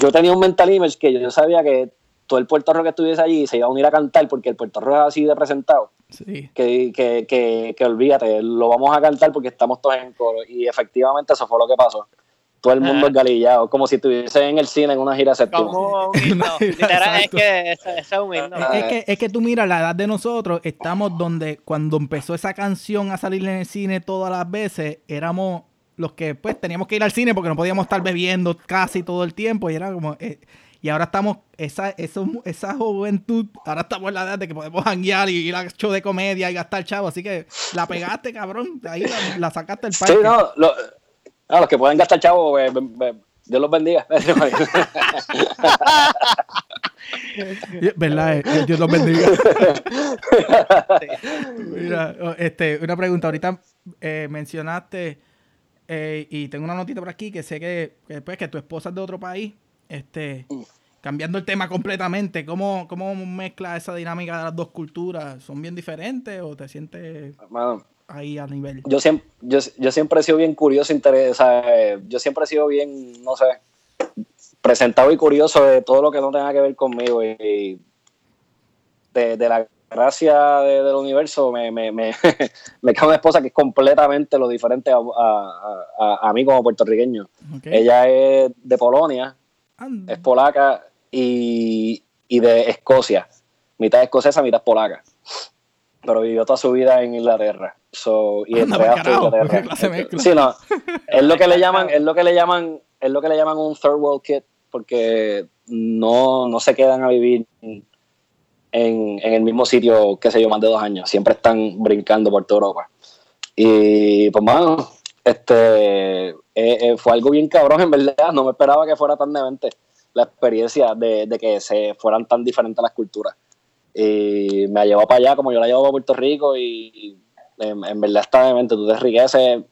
yo tenía un mental image que yo sabía que todo el Puerto Rico que estuviese allí se iba a unir a cantar porque el Puerto Rico es así de presentado. Sí. Que, que, que, que, olvídate, lo vamos a cantar porque estamos todos en coro. Y efectivamente eso fue lo que pasó. Todo el mundo es galillado, como si estuviese en el cine en una gira séptima. Como [laughs] es que eso, es un himno. Es, que, es que tú miras la edad de nosotros, estamos donde cuando empezó esa canción a salir en el cine todas las veces, éramos los que pues teníamos que ir al cine porque no podíamos estar bebiendo casi todo el tiempo y era como eh, y ahora estamos esa eso, esa juventud ahora estamos en la edad de que podemos hanguear y ir a show de comedia y gastar chavo así que la pegaste cabrón ahí la, sacaste el parque sí no, lo, no, los que pueden gastar chavo eh, Dios los bendiga [laughs] ¿Verdad? Eh, Dios los bendiga. [laughs] Mira, este, una pregunta. Ahorita eh, mencionaste eh, y tengo una notita por aquí que sé que, que, pues, que tu esposa es de otro país. Este, cambiando el tema completamente, ¿cómo, ¿cómo mezcla esa dinámica de las dos culturas? ¿Son bien diferentes o te sientes ahí a nivel? Yo siempre, yo, yo siempre he sido bien curioso, interés, yo siempre he sido bien, no sé, presentado y curioso de todo lo que no tenga que ver conmigo y, de, de la gracia del universo me, me, me, [laughs] me cae una esposa que es completamente lo diferente a, a, a, mí como puertorriqueño. Ella es de Polonia, es polaca y, y, de Escocia. Mitad escocesa, mitad polaca. Pero vivió toda su vida en Inglaterra. So, y entre Inglaterra. Sí, no. Es lo que le llaman, es lo que le llaman, es lo que le llaman un third world kid, porque no, no se quedan a vivir en, en, el mismo sitio, qué sé yo, más de dos años. Siempre están brincando por toda Europa. Y pues, mano, este, eh, eh, fue algo bien cabrón, en verdad. No me esperaba que fuera tan demente la experiencia de, de que se fueran tan diferentes las culturas. Y me ha llevado para allá como yo la llevo a Puerto Rico y, en, verdad está demente. Tú te enriqueces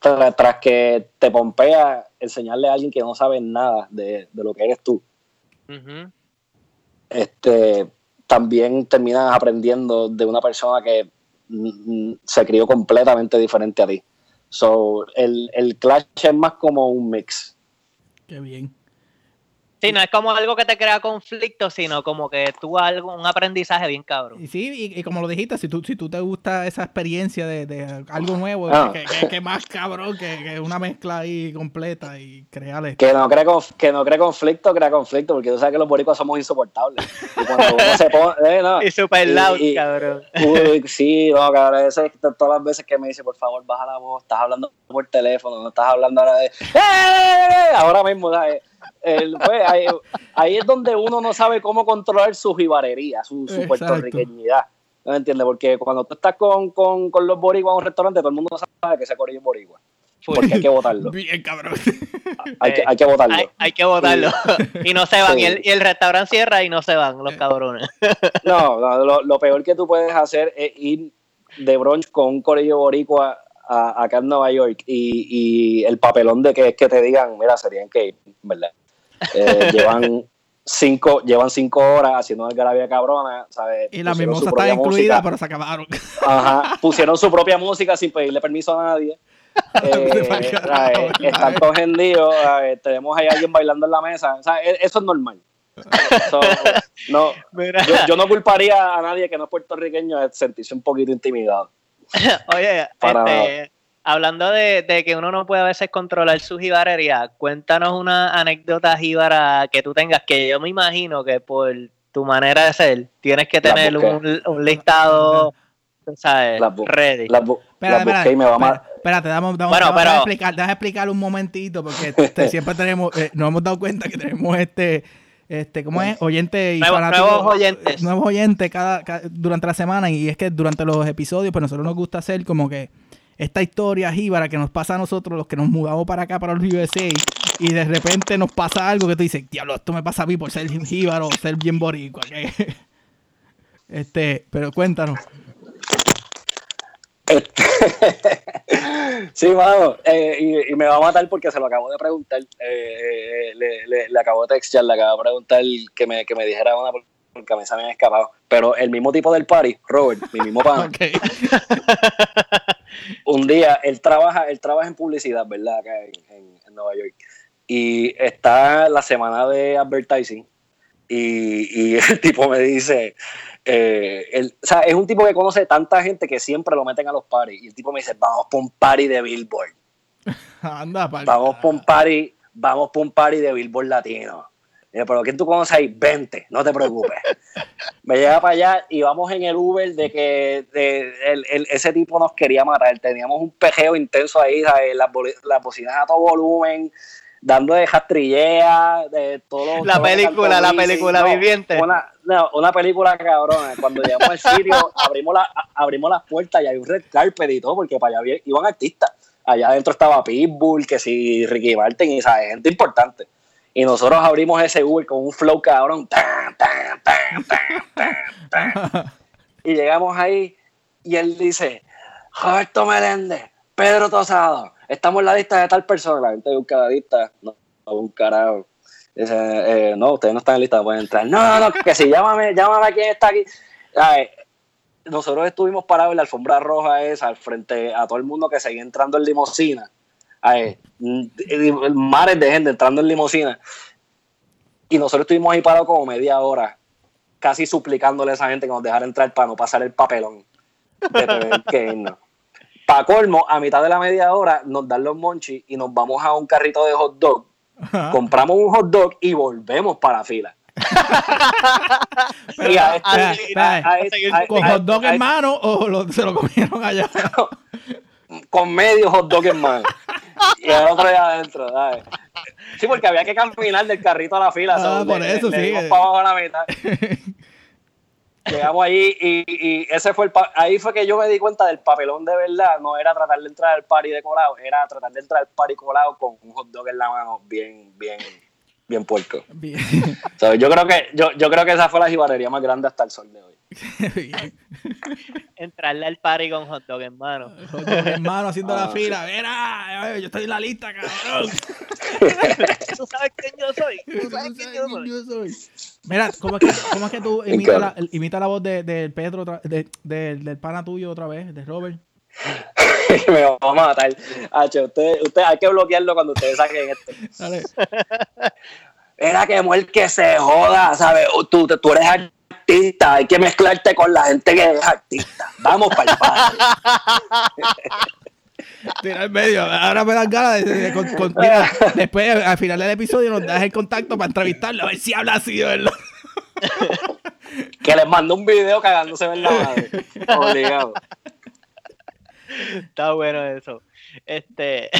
tras, que te pompea enseñarle a alguien que no sabe nada de, lo que eres tú. Este también terminas aprendiendo de una persona que mm, mm, se crió completamente diferente a ti. So, el, el clash es más como un mix. Qué bien. Sí, no es como algo que te crea conflicto, sino como que tú algo, un aprendizaje bien cabrón. Y sí, y, como lo dijiste, si tú, si tú te gusta esa experiencia de, algo nuevo, ah. que, más cabrón, que, una mezcla ahí completa y crearle. Que no, cree que no cree conflicto, crea conflicto, porque tú sabes que los boricuas somos insoportables. Y cuando uno se pone. [laughs] Eh, no, y super loud, cabrón. Uy, sí, no, cabrón. Eso es todas las veces que me dice, por favor, baja la voz, estás hablando por teléfono, no estás hablando ahora de. ¡Eh! Ahora mismo, ¿sabes? Pues, ahí, es donde uno no sabe cómo controlar su jibarería, su, su puertorriqueñidad. ¿No me entiendes? Porque cuando tú estás con, con, con los boricuas en un restaurante, todo el mundo sabe que ese corillo es boricua. Porque hay que votarlo. [laughs] Bien, cabrón. Hay que, hay que votarlo. Hay, que votarlo. [laughs] Y, no se van. Y, el, y, el, restaurante cierra y no se van los cabrones. No, lo, lo, peor que tú puedes hacer es ir de brunch con un corillo boricua acá en Nueva York y, y, el papelón de que es que te digan, mira, serían que ir, ¿verdad? Eh, [laughs] llevan cinco, llevan cinco horas haciendo algarabía cabrona, ¿sabes? Y la mimosa está incluida, pero se acabaron. [laughs] Ajá, pusieron su propia música sin pedirle permiso a nadie. [laughs] Eh, están todos hendidos, tenemos ahí alguien bailando en la mesa, e, eso es normal. no, yo, no culparía a nadie que no es puertorriqueño de sentirse un poquito intimidado. [laughs] Oye, este, hablando de, que uno no puede a veces controlar su jibarería, cuéntanos una anécdota jíbara que tú tengas, que yo me imagino que por tu manera de ser tienes que tener un, listado, ¿sabes? ready. espérate, y me va a Espérate, dame, a explicar, explicar un momentito, porque este, [laughs] siempre tenemos, eh, nos hemos dado cuenta que tenemos este este, ¿cómo es? Oyente y nuevos oyentes. Nuevos oyentes cada, durante la semana. Y es que durante los episodios, pues nosotros nos gusta hacer como que esta historia jíbara que nos pasa a nosotros, los que nos mudamos para acá, para el USA, y de repente nos pasa algo que tú dices, diablo, esto me pasa a mí por ser jíbaro, ser bien boricua. [laughs] Este, pero cuéntanos. Este, [laughs] sí, mano, eh, y, me va a matar porque se lo acabo de preguntar. Eh, le, le, acabo de textear, le acabo de preguntar que me, que me dijera una porque a mí se me había escapado. Pero el mismo tipo del party, Robert, mi mismo pan. [laughs] [laughs] un día, él trabaja, él trabaja en publicidad, ¿verdad? Acá en, Nueva York. Y está la semana de advertising. Y, y el [laughs] tipo me dice, eh, o sea, es un tipo que conoce tanta gente que siempre lo meten a los parties. Y el tipo me dice, vamos por un party de Billboard. [laughs] Anda, vamos por un party, vamos por un party de Billboard latino. pero ¿quién tú conoces ahí? 20, no te preocupes. me llega para allá y vamos en el Uber de que ese tipo nos quería matar. Teníamos un pejeo intenso ahí, Las, las bocinas a todo volumen, dando de jastrillea, de todo. La película, la película viviente. Una, no, una película cabrona. Cuando llegamos al sitio, [laughs] abrimos, la, abrimos las puertas y hay un red carpet y todo, porque para allá iban artistas. Allá adentro estaba Pitbull, que sí, Ricky Martin y esa gente importante. Y nosotros abrimos ese Uber con un flow cabrón. y llegamos ahí y él dice, Roberto Meléndez, Pedro Tosado, estamos en la lista de tal persona, la gente busca la lista, no, un carajo. Dice, eh, no, ustedes no están en lista, pueden entrar. No, no, no, que si llámame, llámame a quien está aquí. nosotros estuvimos parados en la alfombra roja esa, al frente a todo el mundo que seguía entrando en limosina. mares de gente entrando en limosina. Y nosotros estuvimos ahí parados como media hora, casi suplicándole a esa gente que nos dejara entrar para no pasar el papelón de tener que irnos. Para colmo, a mitad de la media hora nos dan los monchis y nos vamos a un carrito de hot dog. Compramos un hot dog y volvemos para la fila. ¿Con hot dog en mano o se lo comieron allá? [laughs] con medio hot dog en mano. Y el otro allá adentro, ¿sabes? Sí, porque había que caminar del carrito a la fila. Ah, por eso, sí. Para abajo a la mitad. [laughs] Llegamos ahí y, y, ese fue el ahí fue que yo me di cuenta del papelón de verdad, no era tratar de entrar al party de colado, era tratar de entrar al party colado con un hot dog en la mano bien, bien, bien puerco. Bien. yo creo que, yo, yo creo que esa fue la jibarería más grande hasta el sol de hoy. [laughs] Entrarle al party con hot dog en mano. Hot dog en mano haciendo la ah, fila. Mira, yo estoy en la lista, cabrón. [laughs] Tú sabes quién yo soy. Tú sabes quién yo soy. Mira, ¿cómo es que, cómo es que tú imitas la, imita la voz del de Pedro, de, del pana tuyo otra vez, de Robert? [laughs] me va a matar. H, usted, usted, hay que bloquearlo cuando ustedes saquen esto. Dale. Era que muere que se joda, ¿sabes? Tú, tú eres artista, hay que mezclarte con la gente que es artista. Vamos para el padre. [laughs] Tira en medio. Ahora me dan ganas de, mira, [laughs] después al final del episodio nos das el contacto para entrevistarlo a ver si habla así, ¿verdad? [laughs] que les mando un video cagándose en la madre. Obligado. Está bueno eso. Este,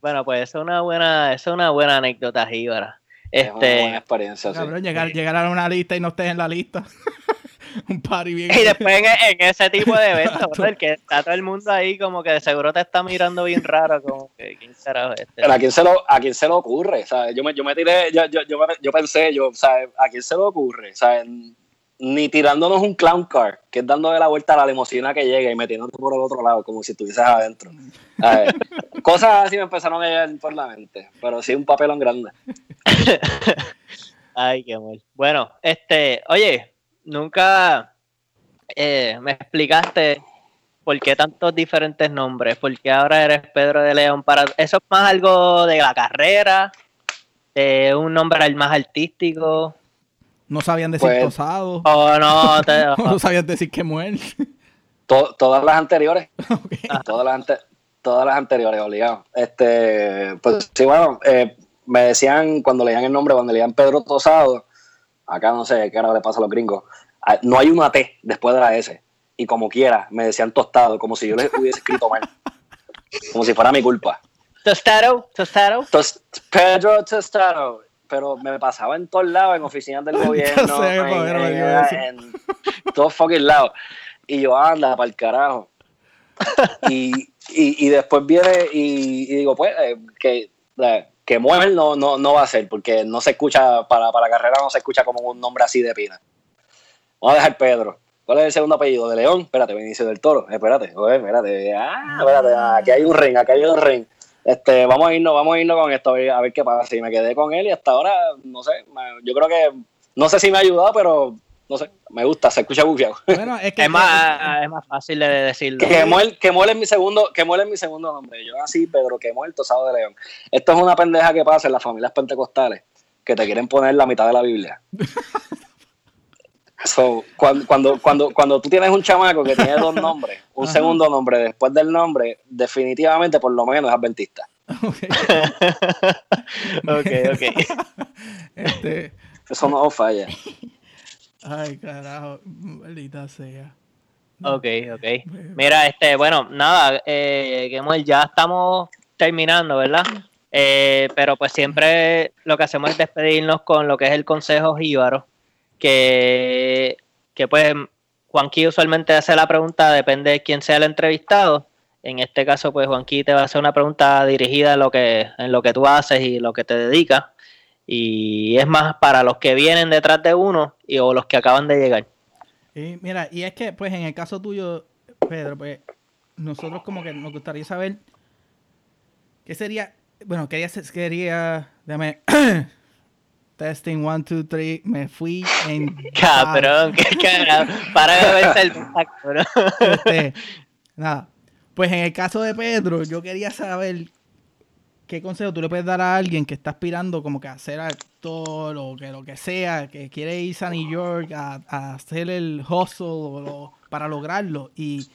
bueno, pues es una buena, es una buena anécdota, Jíbara. Este, es una buena este, experiencia. Cabrón, llegar, llegar a una lista y no estés en la lista. [laughs] un party bien. Y después en, ese tipo de eventos, [laughs] que está todo el mundo ahí como que de seguro te está mirando bien raro, como que quién será este. Pero a quién se lo, a quién se le ocurre, ¿sabes? Yo me, yo me tiré, yo, yo, yo, yo pensé, yo, ¿sabes? ¿A quién se le ocurre? ¿Sabes? Ni tirándonos un clown car, que es dándole la vuelta a la limusina que llega y metiéndote por el otro lado, como si estuvieses adentro. [laughs] Cosas así me empezaron a llegar por la mente, pero sí un papelón grande. [laughs] Ay, qué amor. Bueno, este, oye, nunca eh, me explicaste por qué tantos diferentes nombres, por qué ahora eres Pedro de León. Para ¿Eso es más algo de la carrera? ¿De un nombre más artístico? No sabían decir pues, tosado. Oh, no, [laughs] no sabían decir que muere. [laughs] todas las anteriores. [laughs] Todas, las todas las anteriores, obligado. Este, pues sí, bueno, eh, me decían cuando leían el nombre, cuando leían Pedro Tosado, acá no sé qué ahora le pasa a los gringos, ah, no hay una T después de la S. Y como quiera, me decían tostado, como si yo les hubiese escrito mal. como si fuera mi culpa. Tostado, tostado. Pedro Tostado. Pero me pasaba en todos lados, en oficinas del [laughs] gobierno, en, todos fucking lados. Y yo, anda, para el carajo. [laughs] y, y, y, después viene y, digo, pues, eh, que eh, que Muel no, no, no va a ser, porque no se escucha, para, para la carrera no se escucha como un nombre así de pina. Vamos a dejar Pedro. ¿Cuál es el segundo apellido? ¿De León? Espérate, Benicio del Toro. Espérate, espérate. Ah, espérate, aquí hay un ring, aquí hay un ring. Este, vamos a irnos, vamos a irnos con esto, a ver qué pasa. Si me quedé con él y hasta ahora, no sé, yo creo que, no sé si me ha ayudado, pero no sé, me gusta, se escucha bufiado. [laughs] Bueno, es que es más, es más fácil de decirlo. Que muele, que muele mi segundo, que muele mi segundo nombre. Yo así, Pedro, que muerto, Tosado de León. Esto es una pendeja que pasa en las familias pentecostales, que te quieren poner la mitad de la Biblia. [laughs] So, cuando, cuando, cuando, cuando tú tienes un chamaco que tiene dos [laughs] nombres, un segundo nombre después del nombre, definitivamente por lo menos es adventista. [laughs] Ok, ok. [laughs] Este... Eso no falla. Ay, carajo, maldita sea. Ok, ok. Mira, este, bueno, nada, eh, ya estamos terminando, ¿verdad? Eh, pero pues siempre lo que hacemos es despedirnos con lo que es el consejo jíbaro, que, que pues Juanqui usualmente hace la pregunta, depende de quién sea el entrevistado. En este caso, pues Juanqui te va a hacer una pregunta dirigida en lo que, lo que tú haces y lo que te dedicas y es más para los que vienen detrás de uno y, o los que acaban de llegar. Y mira, y es que pues en el caso tuyo, Pedro, pues nosotros como que nos gustaría saber qué sería, bueno, quería, quería, déjame, [clears throat] testing one, two, three, me fui en... [laughs] Cabrón, qué [laughs] carajo, para de verse el contacto, este, [laughs] nada, pues en el caso de Pedro, yo quería saber ¿qué consejo tú le puedes dar a alguien que está aspirando como que a ser actor o que lo que sea, que quiere irse a New York a, hacer el hustle para lograrlo? Y,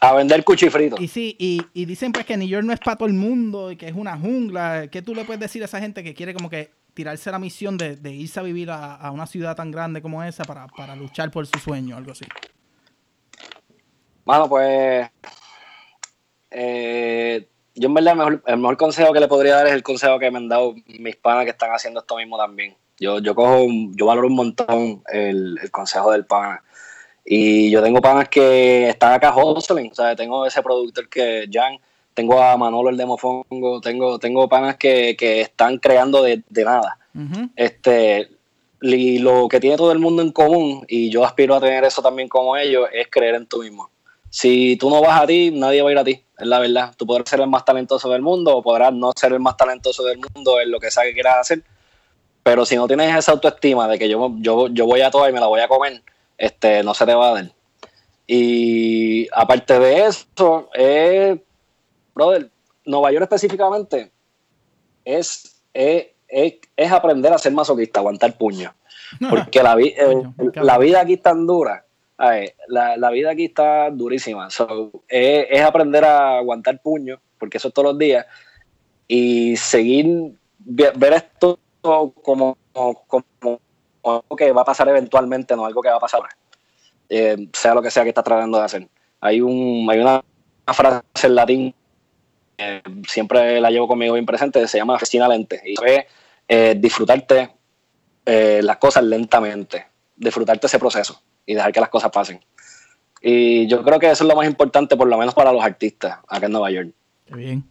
a vender cuchifrito. Y sí, y, dicen pues que New York no es para todo el mundo y que es una jungla. ¿Qué tú le puedes decir a esa gente que quiere como que tirarse la misión de, irse a vivir a, una ciudad tan grande como esa para, luchar por su sueño, algo así? Bueno, pues eh, yo en verdad el mejor, consejo que le podría dar es el consejo que me han dado mis panas que están haciendo esto mismo también. Yo, yo cojo, yo valoro un montón el, consejo del pana. Y yo tengo panas que están acá hustling, o sea, tengo ese productor que, Jan, tengo a Manolo el Demofongo, tengo, tengo panas que, están creando de, nada. Este, y lo que tiene todo el mundo en común, y yo aspiro a tener eso también como ellos, es creer en tú mismo. Si tú no vas a ti, nadie va a ir a ti, es la verdad. Tú podrás ser el más talentoso del mundo o podrás no ser el más talentoso del mundo en lo que sea que quieras hacer, pero si no tienes esa autoestima de que yo, yo, yo voy a toda y me la voy a comer, este, no se te va a dar. Y aparte de eso, eh, brother, Nueva York específicamente es, es, aprender a ser masoquista, aguantar puño. [laughs] Porque la, eh, la vida aquí es tan dura. la, la, vida aquí está durísima. es, aprender a aguantar puño, porque eso es todos los días. Y seguir, ver esto como, como, algo que va a pasar eventualmente, no algo que va a pasar, eh, sea lo que sea que está tratando de hacer. Hay, un, hay una, frase en latín, siempre la llevo conmigo bien presente, se llama Festina Lente, y es eh, disfrutarte eh, las cosas lentamente, disfrutarte ese proceso y dejar que las cosas pasen. Y yo creo que eso es lo más importante, por lo menos para los artistas acá en Nueva York. Qué bien.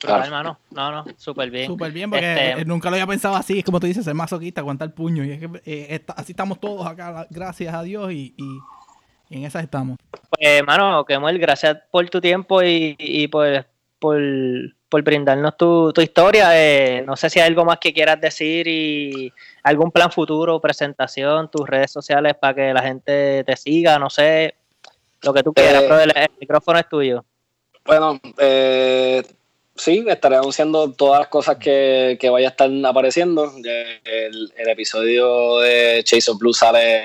Claro. hermano, no, no, súper bien. Súper bien, porque este, nunca lo había pensado así. Es como tú dices, ser masoquista, aguantar el puño. Y es que eh, así estamos todos acá, gracias a Dios, y, en esas estamos. Pues, hermano, Kemuel, gracias por tu tiempo y, y por, por, brindarnos tu, historia. Eh, no sé si hay algo más que quieras decir y algún plan futuro, presentación, tus redes sociales para que la gente te siga, no sé, lo que tú quieras, eh, el, micrófono es tuyo. Bueno, eh, sí, estaré anunciando todas las cosas que, que vaya a estar apareciendo. El, episodio de Chase of Blue sale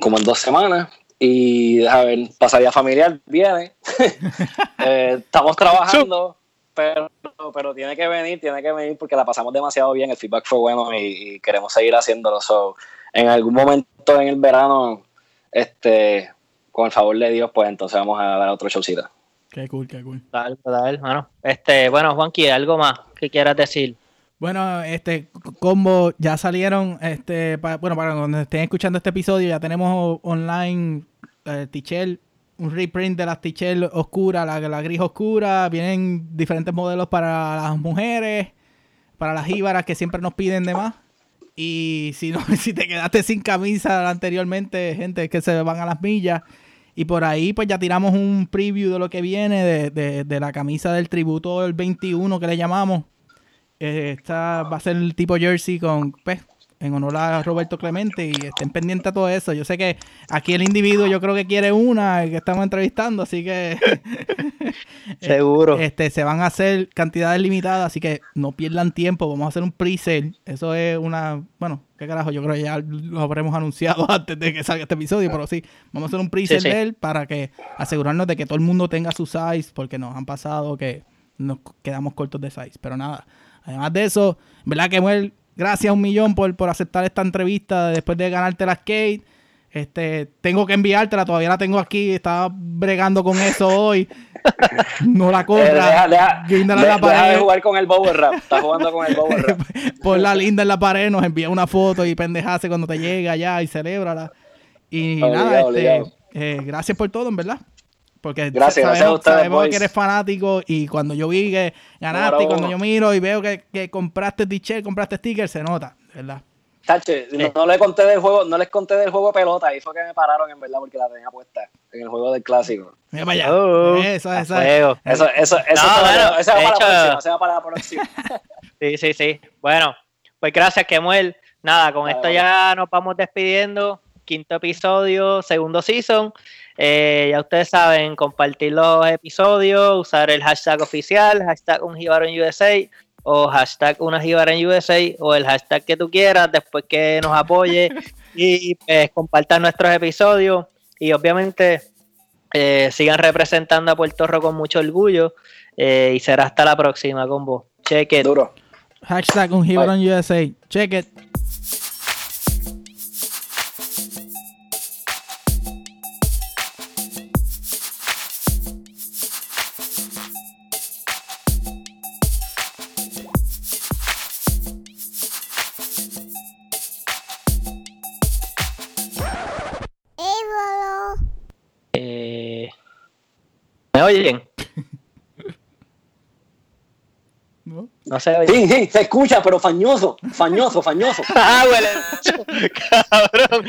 como en dos semanas. Y a ver, pasaría familiar, viene. [laughs] Eh, estamos trabajando, pero, pero tiene que venir, tiene que venir porque la pasamos demasiado bien. El feedback fue bueno y, queremos seguir haciéndolo. So, en algún momento en el verano, este, con el favor de Dios, pues entonces vamos a dar otro showcito. Qué cool, qué cool. Dale, dale, bueno. Este, bueno, Juanqui, ¿algo más que quieras decir? Bueno, este combo ya salieron, este, bueno, para cuando estén escuchando este episodio, ya tenemos online eh, Tichel, un reprint de las Tichel oscura, la, la gris oscura, vienen diferentes modelos para las mujeres, para las íbaras que siempre nos piden de más. Y si no, [laughs] si te quedaste sin camisa anteriormente, gente que se van a las millas, y por ahí pues ya tiramos un preview de lo que viene de, la camisa del tributo del 21 que le llamamos. Eh, esta va a ser el tipo jersey con, pues, en honor a Roberto Clemente y estén pendientes a todo eso. Yo sé que aquí el individuo yo creo que quiere una que estamos entrevistando, así que [laughs] [laughs] seguro. Este se van a hacer cantidades limitadas, así que no pierdan tiempo, vamos a hacer un pre-sale. Eso es una, bueno, qué carajo, yo creo que ya lo habremos anunciado [laughs] antes de que salga este episodio, pero sí, vamos a hacer un pre-sale de él para que asegurarnos de que todo el mundo tenga su size porque nos han pasado que nos quedamos cortos de size, pero nada. Además de eso, ¿verdad que Muel Gracias un millón por, por aceptar esta entrevista después de ganarte la skate. Este, tengo que enviártela, todavía la tengo aquí, estaba bregando con eso hoy. [laughs] No la compra. Eh, deja, deja, de jugar con el Bower Rap. Está jugando con el Bower Rap. [laughs] Pon la linda en la pared, nos envía una foto y pendejase cuando te llega allá y celébrala. Y nada, este, eh, gracias por todo, en verdad. Porque gracias, sabemos, sabemos que eres fanático y cuando yo vi que ganaste y cuando yo miro y veo que, que compraste t-shirt, compraste stickers, se nota, ¿verdad? Tache, no, les conté del juego, no les conté del juego de pelota, ahí fue que me pararon en verdad porque la tenía puesta en el juego del clásico. Mira para allá. Uh, eso, eso, eso, eso, eso, eso, no, eso va para la próxima, eso va para la próxima. sí, sí, sí. Bueno, pues gracias, Kemuel. Nada, con esto ya nos vamos despidiendo. Quinto episodio, segundo season. Eh, ya ustedes saben, compartir los episodios, usar el hashtag oficial, hashtag un en USA o hashtag una en USA o el hashtag que tú quieras después que nos apoye [laughs] y pues, compartan nuestros episodios y obviamente eh, sigan representando a Puerto Rico con mucho orgullo eh, y será hasta la próxima con vos. Cheque. Duro. Hashtag Ungiveron USA. Check it. Oyen? [laughs] No, no se oye. Sí, sí, se escucha, pero fañoso, fañoso, fañoso. [laughs] ah, huele. [laughs] Cabrón.